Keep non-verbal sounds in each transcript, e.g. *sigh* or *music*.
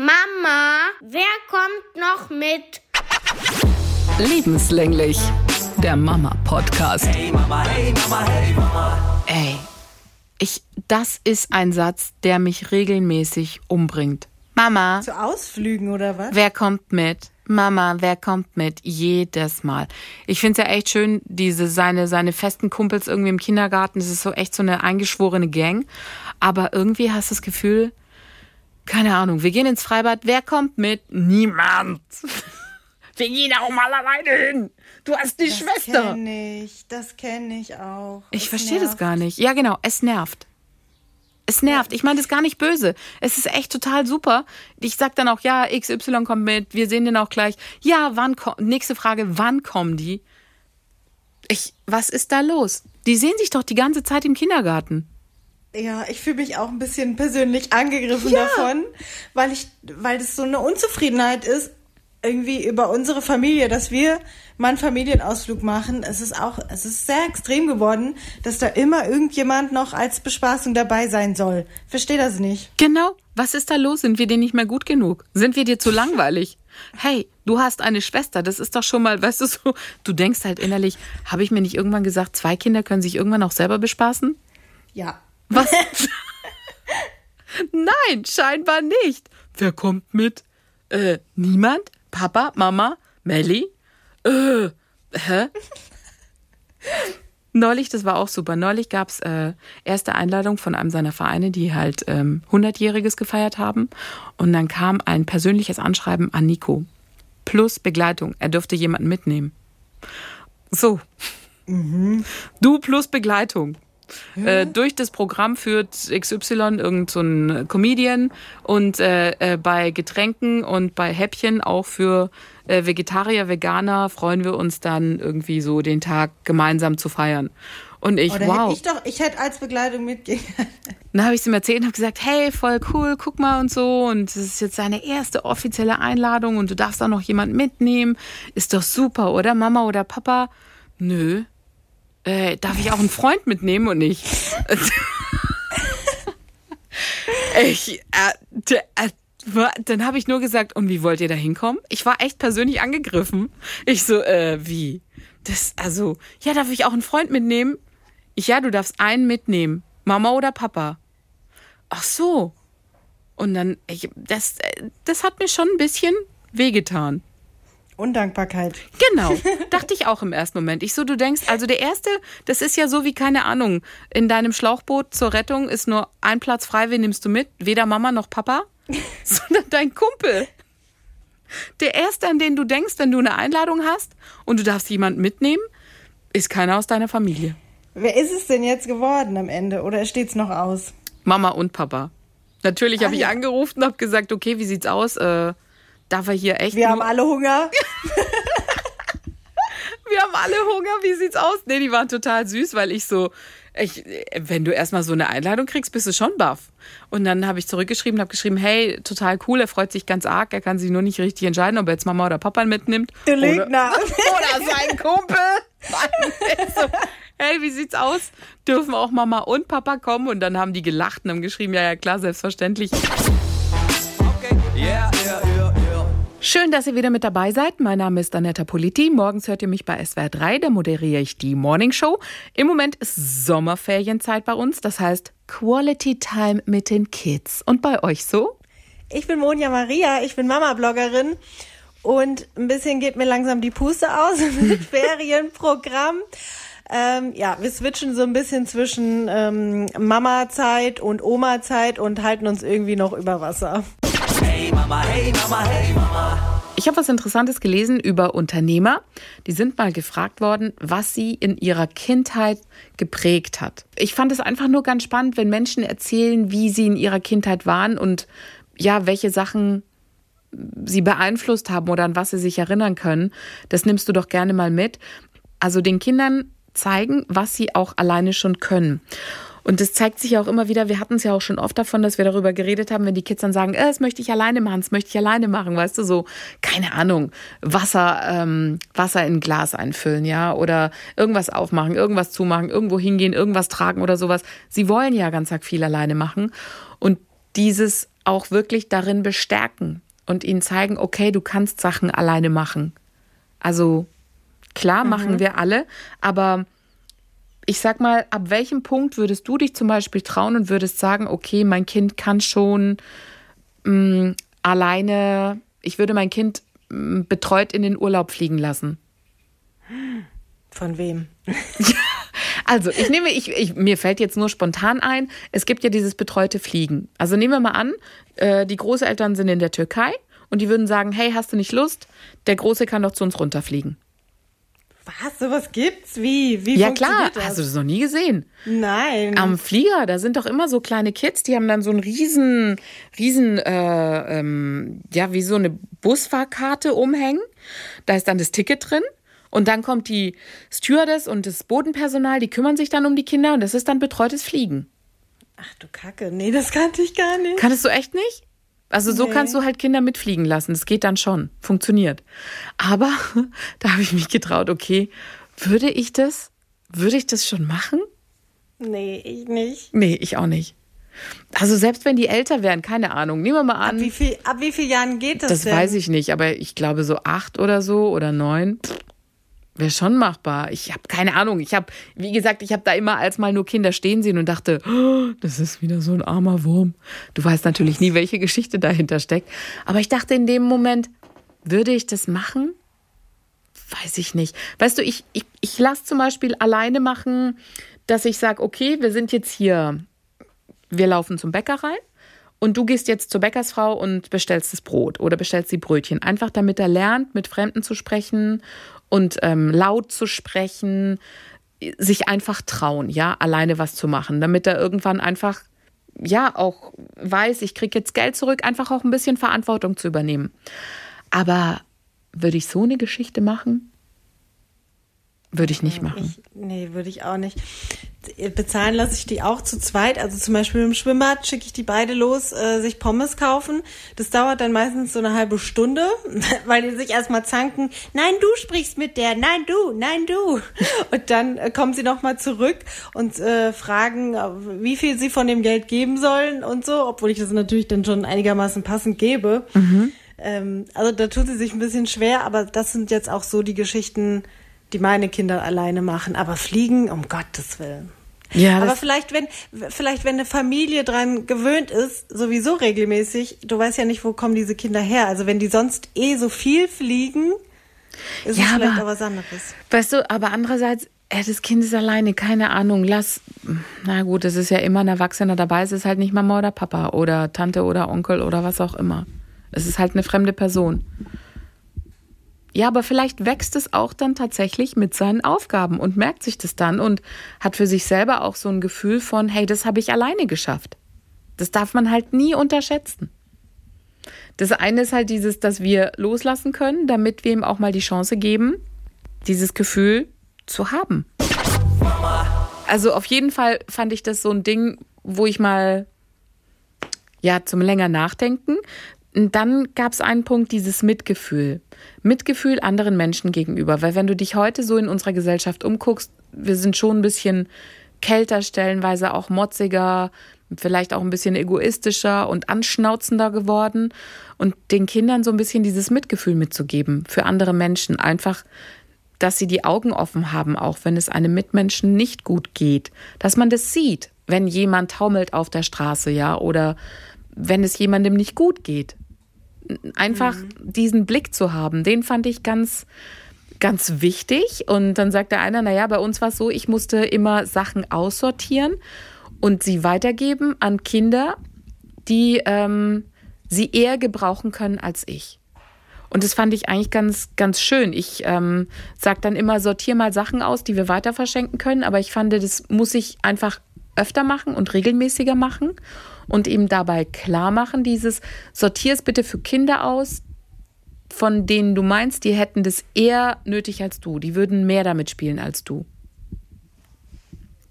Mama, wer kommt noch mit? Lebenslänglich, der Mama-Podcast. Hey Mama, hey Mama, hey Mama. Ey, ich, das ist ein Satz, der mich regelmäßig umbringt. Mama, Zu Ausflügen oder was? wer kommt mit? Mama, wer kommt mit? Jedes Mal. Ich finde es ja echt schön, diese seine, seine festen Kumpels irgendwie im Kindergarten. Das ist so echt so eine eingeschworene Gang. Aber irgendwie hast du das Gefühl, keine Ahnung, wir gehen ins Freibad. Wer kommt mit? Niemand. *laughs* Wir gehen auch mal alleine hin. Du hast die Das Schwester. kenne ich, das kenne ich auch. Ich verstehe das gar nicht. Ja, genau, es nervt. Es nervt. Ich meine das gar nicht böse. Es ist echt total super. Ich sag dann auch, ja, XY kommt mit, wir sehen den auch gleich. Ja, wann kommt, nächste Frage, wann kommen die? Ich, was ist da los? Die sehen sich doch die ganze Zeit im Kindergarten. Ja, ich fühle mich auch ein bisschen persönlich angegriffen davon, weil ich, weil das so eine Unzufriedenheit ist, irgendwie über unsere Familie, dass wir mal einen Familienausflug machen. Es ist auch, es ist sehr extrem geworden, dass da immer irgendjemand noch als Bespaßung dabei sein soll. Verstehe das nicht. Genau. Was ist da los? Sind wir dir nicht mehr gut genug? Sind wir dir zu langweilig? Hey, du hast eine Schwester. Das ist doch schon mal, weißt du so, du denkst halt innerlich, habe ich mir nicht irgendwann gesagt, zwei Kinder können sich irgendwann auch selber bespaßen? Ja. Was? *laughs* Nein, scheinbar nicht. Wer kommt mit? Äh, niemand? Papa, Mama, Melli? Äh, hä? Neulich, das war auch super. Neulich gab's äh, erste Einladung von einem seiner Vereine, die halt ähm, 100-Jähriges gefeiert haben. Und dann kam ein persönliches Anschreiben an Nico. Plus Begleitung. Er dürfte jemanden mitnehmen. So. Du plus Begleitung. Äh, durch das Programm führt XY irgend so ein Comedian und äh, äh, bei Getränken und bei Häppchen auch für äh, Vegetarier, Veganer freuen wir uns dann irgendwie so den Tag gemeinsam zu feiern. Und ich, Oder wow. hätte ich doch, ich hätte als Begleitung mitgehen. *laughs* Dann habe ich es ihm erzählt und habe gesagt, hey, voll cool, guck mal und so. Und das ist jetzt seine erste offizielle Einladung und du darfst auch noch jemanden mitnehmen. Ist doch super, oder Mama oder Papa? Nö. Äh, darf ich auch einen Freund mitnehmen und nicht? ich, äh, äh, dann habe ich nur gesagt, und wie wollt ihr da hinkommen? Ich war echt persönlich angegriffen. Ich so, äh, wie? Das, also, ja, darf ich auch einen Freund mitnehmen? Ich, ja, du darfst einen mitnehmen. Mama oder Papa? Ach so. Und dann, ich, das, äh, das hat mir schon ein bisschen wehgetan. Undankbarkeit. Genau, *laughs* dachte ich auch im ersten Moment. Ich so, du denkst, also der erste, das ist ja so wie, keine Ahnung, in deinem Schlauchboot zur Rettung ist nur ein Platz frei, wen nimmst du mit? Weder Mama noch Papa, *laughs* sondern dein Kumpel. Der erste, an den du denkst, wenn du eine Einladung hast und du darfst jemanden mitnehmen, ist keiner aus deiner Familie. Wer ist es denn jetzt geworden am Ende? Oder steht's noch aus? Mama und Papa. Natürlich habe Ah, ich ja. angerufen und habe gesagt, okay, wie sieht's aus? Äh, darf er hier echt Wir haben alle Hunger. *laughs* wir haben alle Hunger, wie sieht's aus? Nee, die waren total süß, weil ich so, ich, wenn du erstmal so eine Einladung kriegst, bist du schon baff. Und dann habe ich zurückgeschrieben, habe geschrieben, hey, total cool, er freut sich ganz arg, er kann sich nur nicht richtig entscheiden, ob er jetzt Mama oder Papa mitnimmt. Du Oder, Lügner. *laughs* oder sein Kumpel. *laughs* So, hey, wie sieht's aus? Dürfen auch Mama und Papa kommen? Und dann haben die gelacht und haben geschrieben, ja, ja, klar, selbstverständlich. Schön, dass ihr wieder mit dabei seid. Mein Name ist Anetta Politi. Morgens hört ihr mich bei SWR 3, da moderiere ich die Morning Show. Im Moment ist Sommerferienzeit bei uns, das heißt Quality Time mit den Kids. Und bei euch so? Ich bin Monja Maria, ich bin Mama-Bloggerin und ein bisschen geht mir langsam die Puste aus *laughs* mit Ferienprogramm. Ähm, ja, wir switchen so ein bisschen zwischen ähm, Mama-Zeit und Oma-Zeit und halten uns irgendwie noch über Wasser. Hey Mama, hey Mama, hey Mama. Ich habe was Interessantes gelesen über Unternehmer. Die sind mal gefragt worden, was sie in ihrer Kindheit geprägt hat. Ich fand es einfach nur ganz spannend, wenn Menschen erzählen, wie sie in ihrer Kindheit waren und ja, welche Sachen sie beeinflusst haben oder an was sie sich erinnern können. Das nimmst du doch gerne mal mit. Also den Kindern zeigen, was sie auch alleine schon können. Und das zeigt sich ja auch immer wieder, wir hatten es ja auch schon oft davon, dass wir darüber geredet haben, wenn die Kids dann sagen, äh, das möchte ich alleine machen, das möchte ich alleine machen, weißt du, so, keine Ahnung, Wasser, ähm, Wasser in ein Glas einfüllen, ja, oder irgendwas aufmachen, irgendwas zumachen, irgendwo hingehen, irgendwas tragen oder sowas. Sie wollen ja ganz arg viel alleine machen. Und dieses auch wirklich darin bestärken und ihnen zeigen, okay, du kannst Sachen alleine machen. Also klar mhm. machen wir alle, aber ich sag mal, ab welchem Punkt würdest du dich zum Beispiel trauen und würdest sagen, okay, mein Kind kann schon mh, mm, alleine, ich würde mein Kind mh, mm, betreut in den Urlaub fliegen lassen? Von wem? *laughs* also, ich nehme, ich, ich, mir fällt jetzt nur spontan ein, es gibt ja dieses betreute Fliegen. Also nehmen wir mal an, äh, die Großeltern sind in der Türkei und die würden sagen, hey, hast du nicht Lust? Der Große kann doch zu uns runterfliegen. Was? Sowas gibt's? Wie? Wie Ja klar, das? hast du das noch nie gesehen? Nein. Am Flieger, da sind doch immer so kleine Kids, die haben dann so einen riesen, riesen, äh, ähm, ja, wie so eine Busfahrkarte umhängen. Da ist dann das Ticket drin. Und dann kommt die Stewardess und das Bodenpersonal, die kümmern sich dann um die Kinder und das ist dann betreutes Fliegen. Ach du Kacke, nee, das kannte ich gar nicht. Kanntest du echt nicht? Also so nee. kannst du halt Kinder mitfliegen lassen. Das geht dann schon. Funktioniert. Aber *laughs* da habe ich mich getraut, okay, würde ich das? Würde ich das schon machen? Nee, ich nicht. Nee, ich auch nicht. Also selbst wenn die älter wären, keine Ahnung, nehmen wir mal an. Ab wie, viel, ab wie vielen Jahren geht das? Das denn? weiß ich nicht, aber ich glaube so acht oder so oder neun. Pff, Wäre schon machbar. Ich habe keine Ahnung. Ich habe, wie gesagt, ich habe da immer als mal nur Kinder stehen sehen und dachte, oh, das ist wieder so ein armer Wurm. Du weißt natürlich nie, welche Geschichte dahinter steckt. Aber ich dachte in dem Moment, würde ich das machen? Weiß ich nicht. Weißt du, ich, ich, ich lasse zum Beispiel alleine machen, dass ich sage, okay, wir sind jetzt hier, wir laufen zum Bäcker rein und du gehst jetzt zur Bäckersfrau und bestellst das Brot oder bestellst die Brötchen. Einfach damit er lernt, mit Fremden zu sprechen und ähm, laut zu sprechen, sich einfach trauen, ja, alleine was zu machen, damit er irgendwann einfach ja auch weiß, ich kriege jetzt Geld zurück, einfach auch ein bisschen Verantwortung zu übernehmen. Aber würde ich so eine Geschichte machen? Würde ich nicht machen. Ich, nee, würde ich auch nicht. Bezahlen lasse ich die auch zu zweit. Also zum Beispiel im Schwimmbad schicke ich die beide los, äh, sich Pommes kaufen. Das dauert dann meistens so eine halbe Stunde, *laughs* weil die sich erstmal zanken. Nein, du sprichst mit der. Nein, du. Nein, du. Und dann äh, kommen sie nochmal zurück und äh, fragen, äh, wie viel sie von dem Geld geben sollen und so, obwohl ich das natürlich dann schon einigermaßen passend gebe. Mhm. Ähm, also da tut sie sich ein bisschen schwer, aber das sind jetzt auch so die Geschichten, die meine Kinder alleine machen. Aber fliegen, um Gottes Willen. Ja, aber vielleicht wenn vielleicht wenn eine Familie dran gewöhnt ist, sowieso regelmäßig, du weißt ja nicht, wo kommen diese Kinder her. Also wenn die sonst eh so viel fliegen, ist ja, es vielleicht aber, auch was anderes. Weißt du, aber andererseits, äh, das Kind ist alleine, keine Ahnung, lass, na gut, es ist ja immer ein Erwachsener dabei, es ist halt nicht Mama oder Papa oder Tante oder Onkel oder was auch immer. Es ist halt eine fremde Person. Ja, aber vielleicht wächst es auch dann tatsächlich mit seinen Aufgaben und merkt sich das dann und hat für sich selber auch so ein Gefühl von, hey, das habe ich alleine geschafft. Das darf man halt nie unterschätzen. Das eine ist halt dieses, dass wir loslassen können, damit wir ihm auch mal die Chance geben, dieses Gefühl zu haben. Also auf jeden Fall fand ich das so ein Ding, wo ich mal ja zum länger nachdenken, dann gab es einen Punkt, dieses Mitgefühl. Mitgefühl anderen Menschen gegenüber. Weil wenn du dich heute so in unserer Gesellschaft umguckst, wir sind schon ein bisschen kälter, stellenweise auch motziger, vielleicht auch ein bisschen egoistischer und anschnauzender geworden. Und den Kindern so ein bisschen dieses Mitgefühl mitzugeben für andere Menschen. Einfach, dass sie die Augen offen haben, auch wenn es einem Mitmenschen nicht gut geht. Dass man das sieht, wenn jemand taumelt auf der Straße, ja, oder wenn es jemandem nicht gut geht. Einfach mhm. diesen Blick zu haben, den fand ich ganz, ganz wichtig. Und dann sagte einer, naja, bei uns war es so, ich musste immer Sachen aussortieren und sie weitergeben an Kinder, die ähm, sie eher gebrauchen können als ich. Und das fand ich eigentlich ganz, ganz schön. Ich ähm, sage dann immer, sortiere mal Sachen aus, die wir weiter verschenken können. Aber ich fand, das muss ich einfach öfter machen und regelmäßiger machen und ihm dabei klar machen, dieses sortier es bitte für Kinder aus, von denen du meinst, die hätten das eher nötig als du. Die würden mehr damit spielen als du.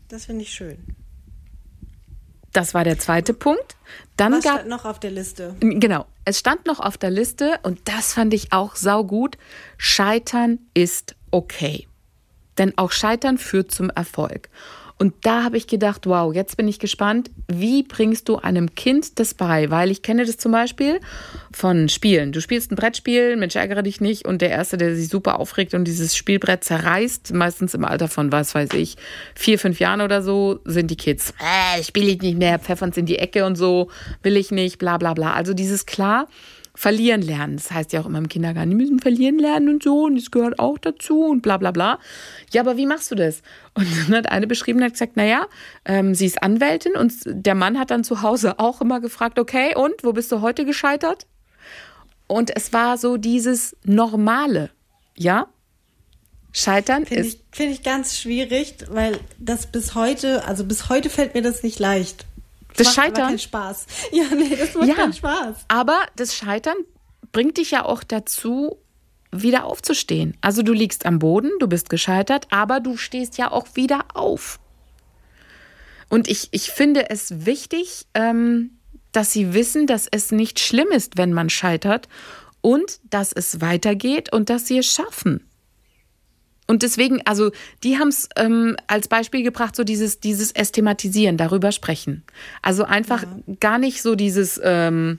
Das finde ich schön. Das war der zweite Punkt. Dann Was gab stand noch auf der Liste? Genau, es stand noch auf der Liste und das fand ich auch saugut. Scheitern ist okay. Denn auch Scheitern führt zum Erfolg. Und da habe ich gedacht, wow, jetzt bin ich gespannt, wie bringst du einem Kind das bei? Weil ich kenne das zum Beispiel von Spielen. Du spielst ein Brettspiel, Mensch, ärgere dich nicht und der Erste, der sich super aufregt und dieses Spielbrett zerreißt, meistens im Alter von, was weiß ich, vier, fünf Jahren oder so, sind die Kids, äh, spiele ich nicht mehr, pfeffern in die Ecke und so, will ich nicht, bla bla bla. Also dieses klar, verlieren lernen. Das heißt ja auch immer im Kindergarten, die müssen verlieren lernen und so und das gehört auch dazu und bla bla bla. Ja, aber wie machst du das? Und *laughs* dann hat eine beschrieben, hat gesagt, naja, ähm, sie ist Anwältin und der Mann hat dann zu Hause auch immer gefragt, okay, und wo bist du heute gescheitert? Und es war so dieses Normale, ja? Scheitern Finde ist. ich, find ich ganz schwierig, weil das bis heute, also bis heute fällt mir das nicht leicht. Das macht Scheitern? keinen Spaß. *laughs* Ja, nee, das macht Ja, keinen Spaß. aber das Scheitern bringt dich ja auch dazu, wieder aufzustehen. Also du liegst am Boden, du bist gescheitert, aber du stehst ja auch wieder auf. Und ich, ich finde es wichtig, ähm, dass sie wissen, dass es nicht schlimm ist, wenn man scheitert und dass es weitergeht und dass sie es schaffen. Und deswegen, also die haben es ähm, als Beispiel gebracht, so dieses, dieses Ästhematisieren, darüber sprechen. Also einfach gar nicht so dieses ähm,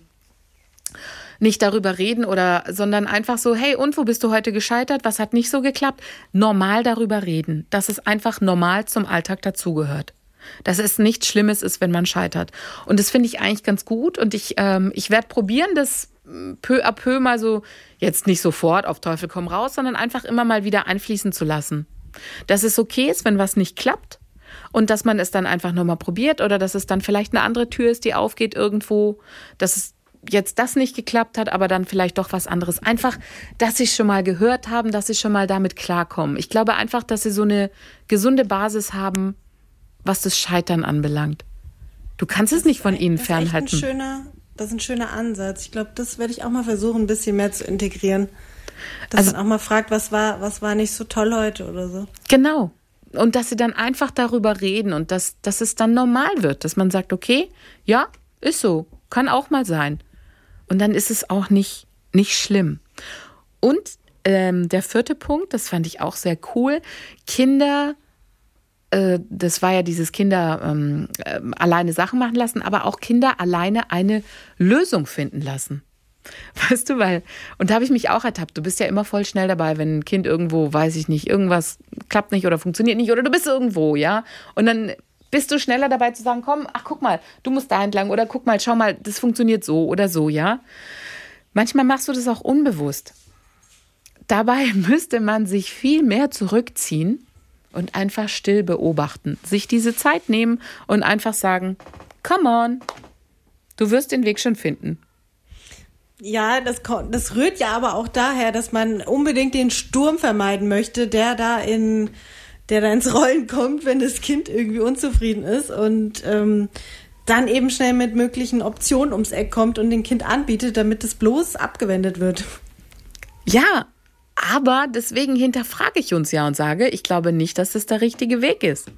nicht darüber reden oder, sondern einfach so, hey, und wo bist du heute gescheitert? Was hat nicht so geklappt? Normal darüber reden, dass es einfach normal zum Alltag dazugehört. Dass es nichts Schlimmes ist, wenn man scheitert. Und das finde ich eigentlich ganz gut. Und ich, ähm, ich werde probieren, das peu à peu mal so, jetzt nicht sofort auf Teufel komm raus, sondern einfach immer mal wieder einfließen zu lassen. Dass es okay ist, wenn was nicht klappt. Und dass man es dann einfach nochmal probiert oder dass es dann vielleicht eine andere Tür ist, die aufgeht irgendwo, dass es jetzt das nicht geklappt hat, aber dann vielleicht doch was anderes. Einfach, dass sie es schon mal gehört haben, dass sie schon mal damit klarkommen. Ich glaube einfach, dass sie so eine gesunde Basis haben, was das Scheitern anbelangt. Du kannst es nicht von ihnen Das ist ein fernhalten. schöner, das ist ein schöner Ansatz. Ich glaube, das werde ich auch mal versuchen, ein bisschen mehr zu integrieren. Dass Also- man auch mal fragt, was war, was war nicht so toll heute oder so. Genau. Und dass sie dann einfach darüber reden und dass, dass es dann normal wird, dass man sagt, okay, ja, ist so, kann auch mal sein. Und dann ist es auch nicht, nicht schlimm. Und ähm, der vierte Punkt, das fand ich auch sehr cool, Kinder, äh, das war ja dieses Kinder ähm, ähm, alleine Sachen machen lassen, aber auch Kinder alleine eine Lösung finden lassen. *laughs* Weißt du, weil, und da habe ich mich auch ertappt, du bist ja immer voll schnell dabei, wenn ein Kind irgendwo, weiß ich nicht, irgendwas klappt nicht oder funktioniert nicht oder du bist irgendwo, ja. Und dann bist du schneller dabei zu sagen, komm, ach guck mal, du musst da entlang oder guck mal, schau mal, das funktioniert so oder so, ja. Manchmal machst du das auch unbewusst. Dabei *laughs* müsste man sich viel mehr zurückziehen und einfach still beobachten, sich diese Zeit nehmen und einfach sagen, come on, du wirst den Weg schon finden. Ja, das, das rührt ja aber auch daher, dass man unbedingt den Sturm vermeiden möchte, der da in, der da ins Rollen kommt, wenn das Kind irgendwie unzufrieden ist und ähm, dann eben schnell mit möglichen Optionen ums Eck kommt und dem Kind anbietet, damit es bloß abgewendet wird. Ja, aber deswegen hinterfrage ich uns ja und sage, ich glaube nicht, dass das der richtige Weg ist.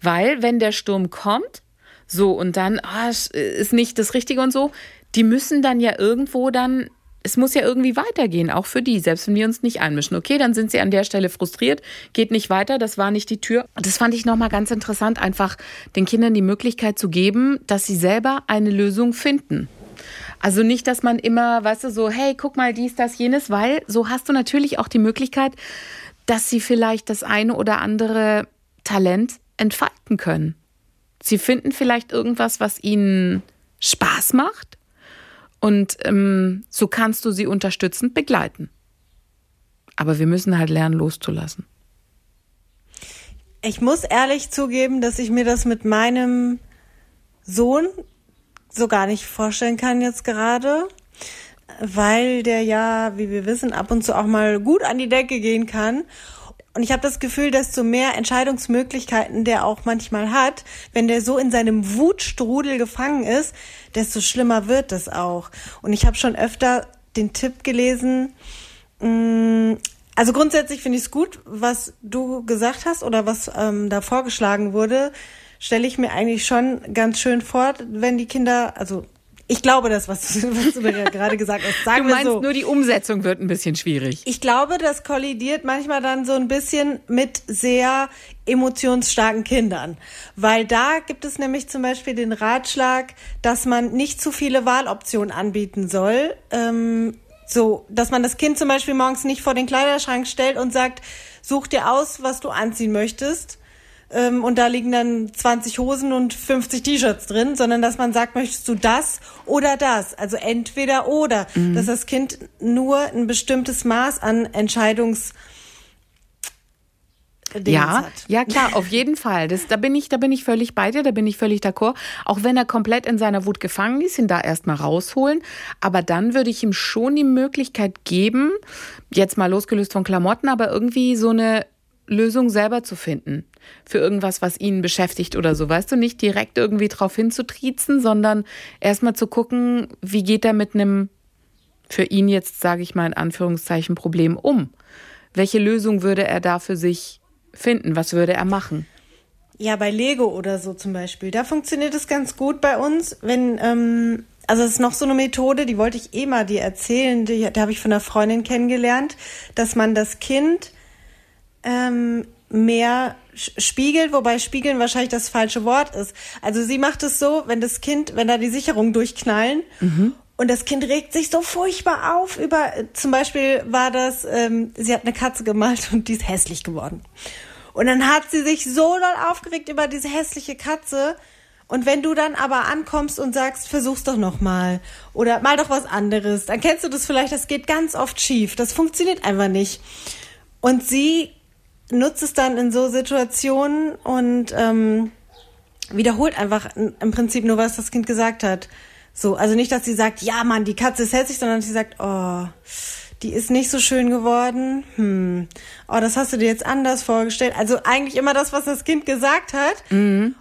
Weil, wenn der Sturm kommt, so und dann es ist nicht das Richtige und so, die müssen dann ja irgendwo dann, es muss ja irgendwie weitergehen, auch für die, selbst wenn wir uns nicht einmischen. Okay, dann sind sie an der Stelle frustriert, geht nicht weiter, das war nicht die Tür. Das fand ich nochmal ganz interessant, einfach den Kindern die Möglichkeit zu geben, dass sie selber eine Lösung finden. Also nicht, dass man immer, weißt du, so, hey, guck mal, dies, das, jenes, weil so hast du natürlich auch die Möglichkeit, dass sie vielleicht das eine oder andere Talent entfalten können. Sie finden vielleicht irgendwas, was ihnen Spaß macht und ähm, so kannst du sie unterstützend begleiten. Aber wir müssen halt lernen, loszulassen. Ich muss ehrlich zugeben, dass ich mir das mit meinem Sohn so gar nicht vorstellen kann jetzt gerade, weil der ja, wie wir wissen, ab und zu auch mal gut an die Decke gehen kann. Und ich habe das Gefühl, desto mehr Entscheidungsmöglichkeiten der auch manchmal hat, wenn der so in seinem Wutstrudel gefangen ist, desto schlimmer wird das auch. Und ich habe schon öfter den Tipp gelesen, mh, also grundsätzlich finde ich es gut, was du gesagt hast oder was ähm, da vorgeschlagen wurde, stelle ich mir eigentlich schon ganz schön vor, wenn die Kinder, also Ich glaube das, was, du- *laughs* was du mir gerade gesagt hast. Sagen Du meinst so. nur, die Umsetzung wird ein bisschen schwierig. Ich glaube, das kollidiert manchmal dann so ein bisschen mit sehr emotionsstarken Kindern. Weil da gibt es nämlich zum Beispiel den Ratschlag, dass man nicht zu viele Wahloptionen anbieten soll. Ähm, so, dass man das Kind zum Beispiel morgens nicht vor den Kleiderschrank stellt und sagt, such dir aus, was du anziehen möchtest. Ähm, und da liegen dann 20 Hosen und 50 T-Shirts drin, sondern dass man sagt, möchtest du das oder das? Also entweder oder. Dass das Kind nur ein bestimmtes Maß an Entscheidungs Dingens Ja, hat. ja klar, auf jeden Fall. Das, da bin ich, da bin ich völlig bei dir, da bin ich völlig d'accord. Auch wenn er komplett in seiner Wut gefangen ist, ihn da erstmal rausholen. Aber dann würde ich ihm schon die Möglichkeit geben, jetzt mal losgelöst von Klamotten, aber irgendwie so eine Lösung selber zu finden. Für irgendwas, was ihn beschäftigt oder so. Weißt du, nicht direkt irgendwie drauf hinzutriezen, sondern erstmal zu gucken, wie geht er mit einem für ihn jetzt, sage ich mal in Anführungszeichen, Problem um? Welche Lösung würde er da für sich finden? Was würde er machen? Ja, bei Lego oder so zum Beispiel. Da funktioniert es ganz gut bei uns, wenn, ähm, also es ist noch so eine Methode, die wollte ich eh mal dir erzählen, die, die habe ich von einer Freundin kennengelernt, dass man das Kind ähm, mehr spiegelt, wobei spiegeln wahrscheinlich das falsche Wort ist. Also sie macht es so, wenn das Kind, wenn da die Sicherungen durchknallen und das Kind regt sich so furchtbar auf über, zum Beispiel war das, ähm, sie hat eine Katze gemalt und die ist hässlich geworden. Und dann hat sie sich so doll aufgeregt über diese hässliche Katze. Und wenn du dann aber ankommst und sagst, versuch's doch noch mal oder mal doch was anderes, dann kennst du das vielleicht, das geht ganz oft schief. Das funktioniert einfach nicht. Und sie nutzt es dann in so Situationen und ähm, wiederholt einfach im Prinzip nur, was das Kind gesagt hat. So, also nicht, dass sie sagt, ja, Mann, die Katze ist hässlich, sondern sie sagt, oh, die ist nicht so schön geworden. Hm. Oh, das hast du dir jetzt anders vorgestellt. Also eigentlich immer das, was das Kind gesagt hat.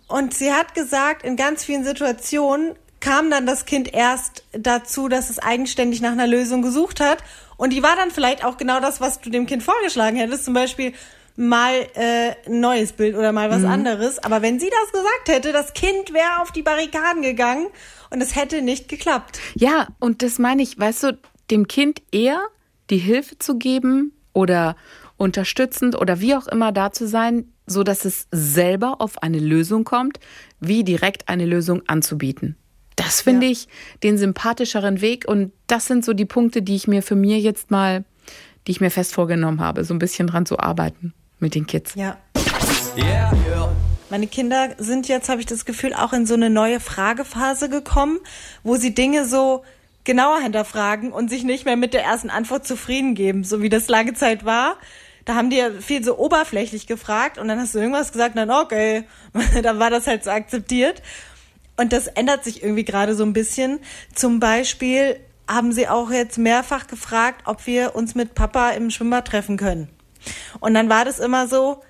Und sie hat gesagt, in ganz vielen Situationen kam dann das Kind erst dazu, dass es eigenständig nach einer Lösung gesucht hat. Und die war dann vielleicht auch genau das, was du dem Kind vorgeschlagen hättest. Zum Beispiel mal äh, ein neues Bild oder mal was anderes. Aber wenn sie das gesagt hätte, das Kind wäre auf die Barrikaden gegangen und es hätte nicht geklappt. Ja, und das meine ich, weißt du, dem Kind eher die Hilfe zu geben oder unterstützend oder wie auch immer da zu sein, so dass es selber auf eine Lösung kommt, wie direkt eine Lösung anzubieten. Das finde Ja. ich den sympathischeren Weg und das sind so die Punkte, die ich mir für mir jetzt mal, die ich mir fest vorgenommen habe, so ein bisschen dran zu arbeiten mit den Kids. Ja. Yeah, yeah. Meine Kinder sind jetzt, habe ich das Gefühl, auch in so eine neue Fragephase gekommen, wo sie Dinge so genauer hinterfragen und sich nicht mehr mit der ersten Antwort zufrieden geben, so wie das lange Zeit war. Da haben die ja viel so oberflächlich gefragt und dann hast du irgendwas gesagt, und dann okay, *laughs* dann war das halt so akzeptiert. Und das ändert sich irgendwie gerade so ein bisschen. Zum Beispiel haben sie auch jetzt mehrfach gefragt, ob wir uns mit Papa im Schwimmbad treffen können. Und dann war das immer so,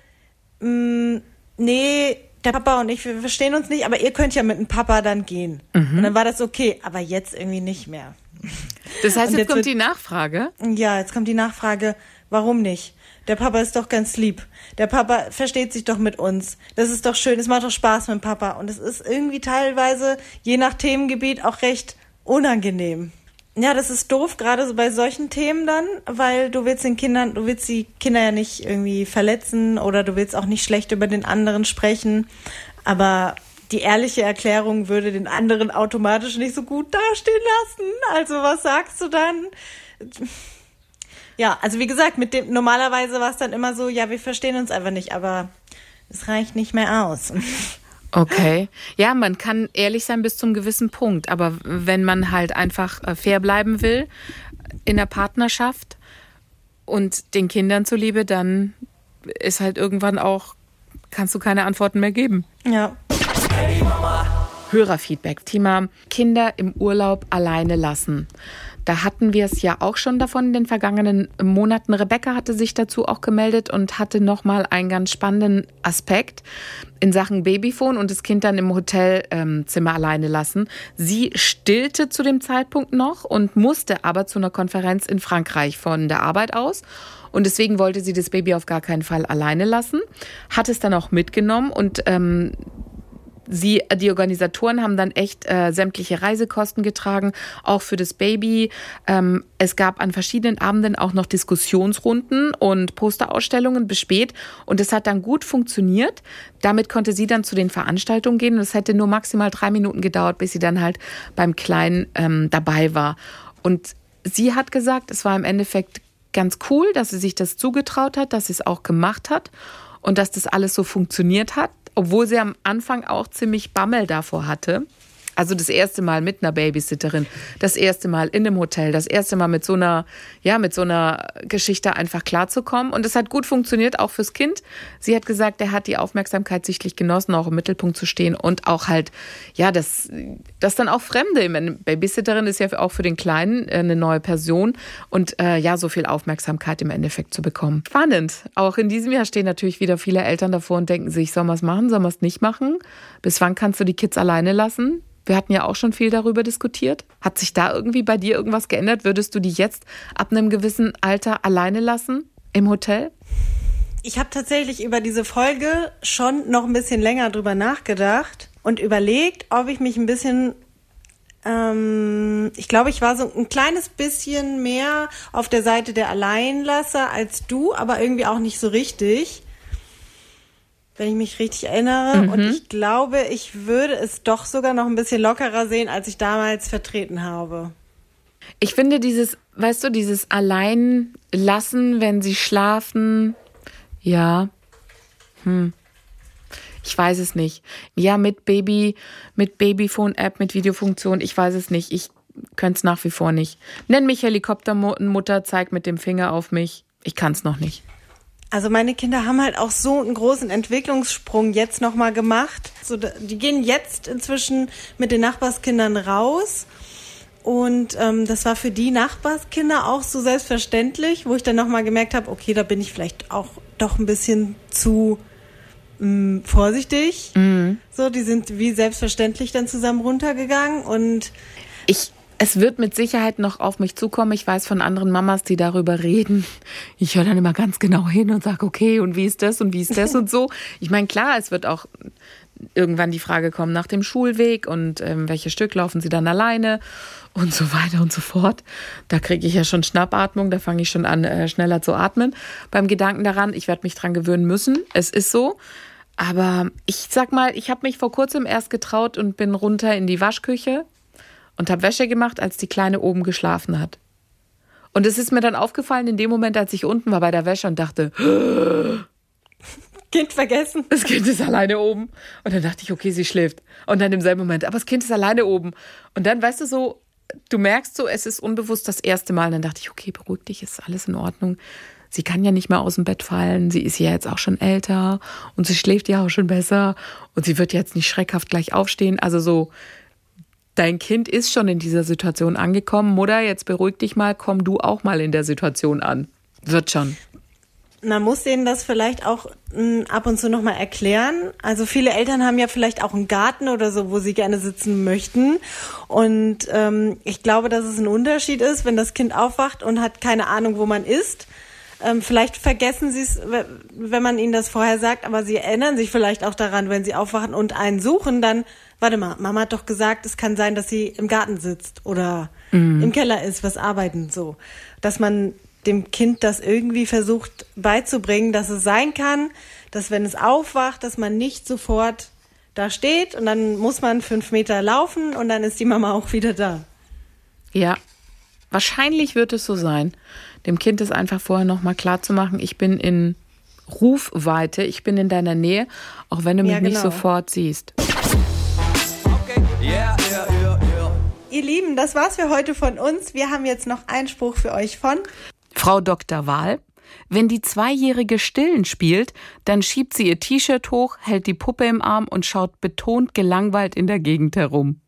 mh, nee, der Papa und ich, wir verstehen uns nicht, aber ihr könnt ja mit dem Papa dann gehen. Und dann war das okay, aber jetzt irgendwie nicht mehr. Das heißt, jetzt, jetzt kommt wird- die Nachfrage. Ja, jetzt kommt die Nachfrage, warum nicht? Der Papa ist doch ganz lieb. Der Papa versteht sich doch mit uns. Das ist doch schön, es macht doch Spaß mit dem Papa. Und es ist irgendwie teilweise, je nach Themengebiet, auch recht unangenehm. Ja, das ist doof, gerade so bei solchen Themen dann, weil du willst den Kindern, du willst die Kinder ja nicht irgendwie verletzen oder du willst auch nicht schlecht über den anderen sprechen. Aber die ehrliche Erklärung würde den anderen automatisch nicht so gut dastehen lassen. Also was sagst du dann? Ja, also wie gesagt, mit dem normalerweise war es dann immer so, ja, wir verstehen uns einfach nicht, aber es reicht nicht mehr aus. Okay. Ja, man kann ehrlich sein bis zum gewissen Punkt, aber wenn man halt einfach äh, fair bleiben will in der Partnerschaft und den Kindern zuliebe, dann ist halt irgendwann auch, kannst du keine Antworten mehr geben. Ja. Hörerfeedback. Thema Kinder im Urlaub alleine lassen. Da hatten wir es ja auch schon davon in den vergangenen Monaten. Rebecca hatte sich dazu auch gemeldet und hatte nochmal einen ganz spannenden Aspekt in Sachen Babyphone und das Kind dann im Hotelzimmer alleine lassen. Sie stillte zu dem Zeitpunkt noch und musste aber zu einer Konferenz in Frankreich von der Arbeit aus. Und deswegen wollte sie das Baby auf gar keinen Fall alleine lassen, hat es dann auch mitgenommen und ähm, sie, die Organisatoren haben dann echt äh, sämtliche Reisekosten getragen, auch für das Baby. Ähm, es gab an verschiedenen Abenden auch noch Diskussionsrunden und Posterausstellungen bis spät. Und es hat dann gut funktioniert. Damit konnte sie dann zu den Veranstaltungen gehen. Und es hätte nur maximal drei Minuten gedauert, bis sie dann halt beim Kleinen ähm, dabei war. Und sie hat gesagt, es war im Endeffekt ganz cool, dass sie sich das zugetraut hat, dass sie es auch gemacht hat und dass das alles so funktioniert hat, obwohl sie am Anfang auch ziemlich Bammel davor hatte. Also das erste Mal mit einer Babysitterin, das erste Mal in einem Hotel, das erste Mal mit so einer, ja, mit so einer Geschichte einfach klarzukommen. Und es hat gut funktioniert, auch fürs Kind. Sie hat gesagt, er hat die Aufmerksamkeit sichtlich genossen, auch im Mittelpunkt zu stehen und auch halt, ja, das, das dann auch Fremde. Meine Babysitterin ist ja auch für den Kleinen äh, eine neue Person und äh, ja, so viel Aufmerksamkeit im Endeffekt zu bekommen. Spannend. Auch in diesem Jahr stehen natürlich wieder viele Eltern davor und denken sich, soll man es machen, soll man es nicht machen? Bis wann kannst du die Kids alleine lassen? Wir hatten ja auch schon viel darüber diskutiert. Hat sich da irgendwie bei dir irgendwas geändert? Würdest du die jetzt ab einem gewissen Alter alleine lassen im Hotel? Ich habe tatsächlich über diese Folge schon noch ein bisschen länger drüber nachgedacht und überlegt, ob ich mich ein bisschen ähm, ich glaube, ich war so ein kleines bisschen mehr auf der Seite der Alleinlasser als du, aber irgendwie auch nicht so richtig wenn ich mich richtig erinnere. Mhm. Und ich glaube, ich würde es doch sogar noch ein bisschen lockerer sehen, als ich damals vertreten habe. Ich finde dieses, weißt du, dieses Alleinlassen, wenn sie schlafen, ja, hm. Ich weiß es nicht. Ja, mit Baby, mit Babyphone-App, mit Videofunktion, ich weiß es nicht. Ich könnte es nach wie vor nicht. Nenn mich Helikoptermutter, zeig mit dem Finger auf mich. Ich kann es noch nicht. Also meine Kinder haben halt auch so einen großen Entwicklungssprung jetzt nochmal gemacht. So, die gehen jetzt inzwischen mit den Nachbarskindern raus. Und ähm, das war für die Nachbarskinder auch so selbstverständlich, wo ich dann nochmal gemerkt habe, okay, da bin ich vielleicht auch doch ein bisschen zu mh, mm, vorsichtig. Mhm. So, die sind wie selbstverständlich dann zusammen runtergegangen und ich es wird mit Sicherheit noch auf mich zukommen. Ich weiß von anderen Mamas, die darüber reden. Ich höre dann immer ganz genau hin und sage, okay, und wie ist das und wie ist das und so. Ich meine, klar, es wird auch irgendwann die Frage kommen nach dem Schulweg und ähm, welche Stück laufen sie dann alleine und so weiter und so fort. Da kriege ich ja schon Schnappatmung, da fange ich schon an, äh, schneller zu atmen. Beim Gedanken daran, ich werde mich dran gewöhnen müssen. Es ist so. Aber ich sag mal, ich habe mich vor kurzem erst getraut und bin runter in die Waschküche und habe Wäsche gemacht, als die Kleine oben geschlafen hat. Und es ist mir dann aufgefallen in dem Moment, als ich unten war bei der Wäsche und dachte, Kind vergessen. Das Kind ist alleine oben. Und dann dachte ich, okay, sie schläft. Und dann im selben Moment, aber das Kind ist alleine oben. Und dann, weißt du, so, du merkst so, es ist unbewusst das erste Mal. Und dann dachte ich, okay, beruhig dich, ist alles in Ordnung. Sie kann ja nicht mehr aus dem Bett fallen. Sie ist ja jetzt auch schon älter und sie schläft ja auch schon besser. Und sie wird jetzt nicht schreckhaft gleich aufstehen. Also so, dein Kind ist schon in dieser Situation angekommen. Mutter, jetzt beruhig dich mal, komm du auch mal in der Situation an. Wird schon. Man muss denen das vielleicht auch hm, ab und zu nochmal erklären. Also viele Eltern haben ja vielleicht auch einen Garten oder so, wo sie gerne sitzen möchten. Und ähm, ich glaube, dass es ein Unterschied ist, wenn das Kind aufwacht und hat keine Ahnung, wo man ist. Ähm, vielleicht vergessen sie es, wenn man ihnen das vorher sagt, aber sie erinnern sich vielleicht auch daran, wenn sie aufwachen und einen suchen, dann warte mal, Mama hat doch gesagt, es kann sein, dass sie im Garten sitzt oder mhm. im Keller ist, was arbeiten, so. Dass man dem Kind das irgendwie versucht beizubringen, dass es sein kann, dass wenn es aufwacht, dass man nicht sofort da steht und dann muss man fünf Meter laufen und dann ist die Mama auch wieder da. Ja, wahrscheinlich wird es so sein. Dem Kind ist einfach vorher nochmal klar zu machen, ich bin in Rufweite, ich bin in deiner Nähe, auch wenn du mich ja, genau. nicht sofort siehst. Ihr Lieben, das war's für heute von uns. Wir haben jetzt noch einen Spruch für euch von Frau Dr. Wahl. Wenn die Zweijährige Stillen spielt, dann schiebt sie ihr T-Shirt hoch, hält die Puppe im Arm und schaut betont gelangweilt in der Gegend herum.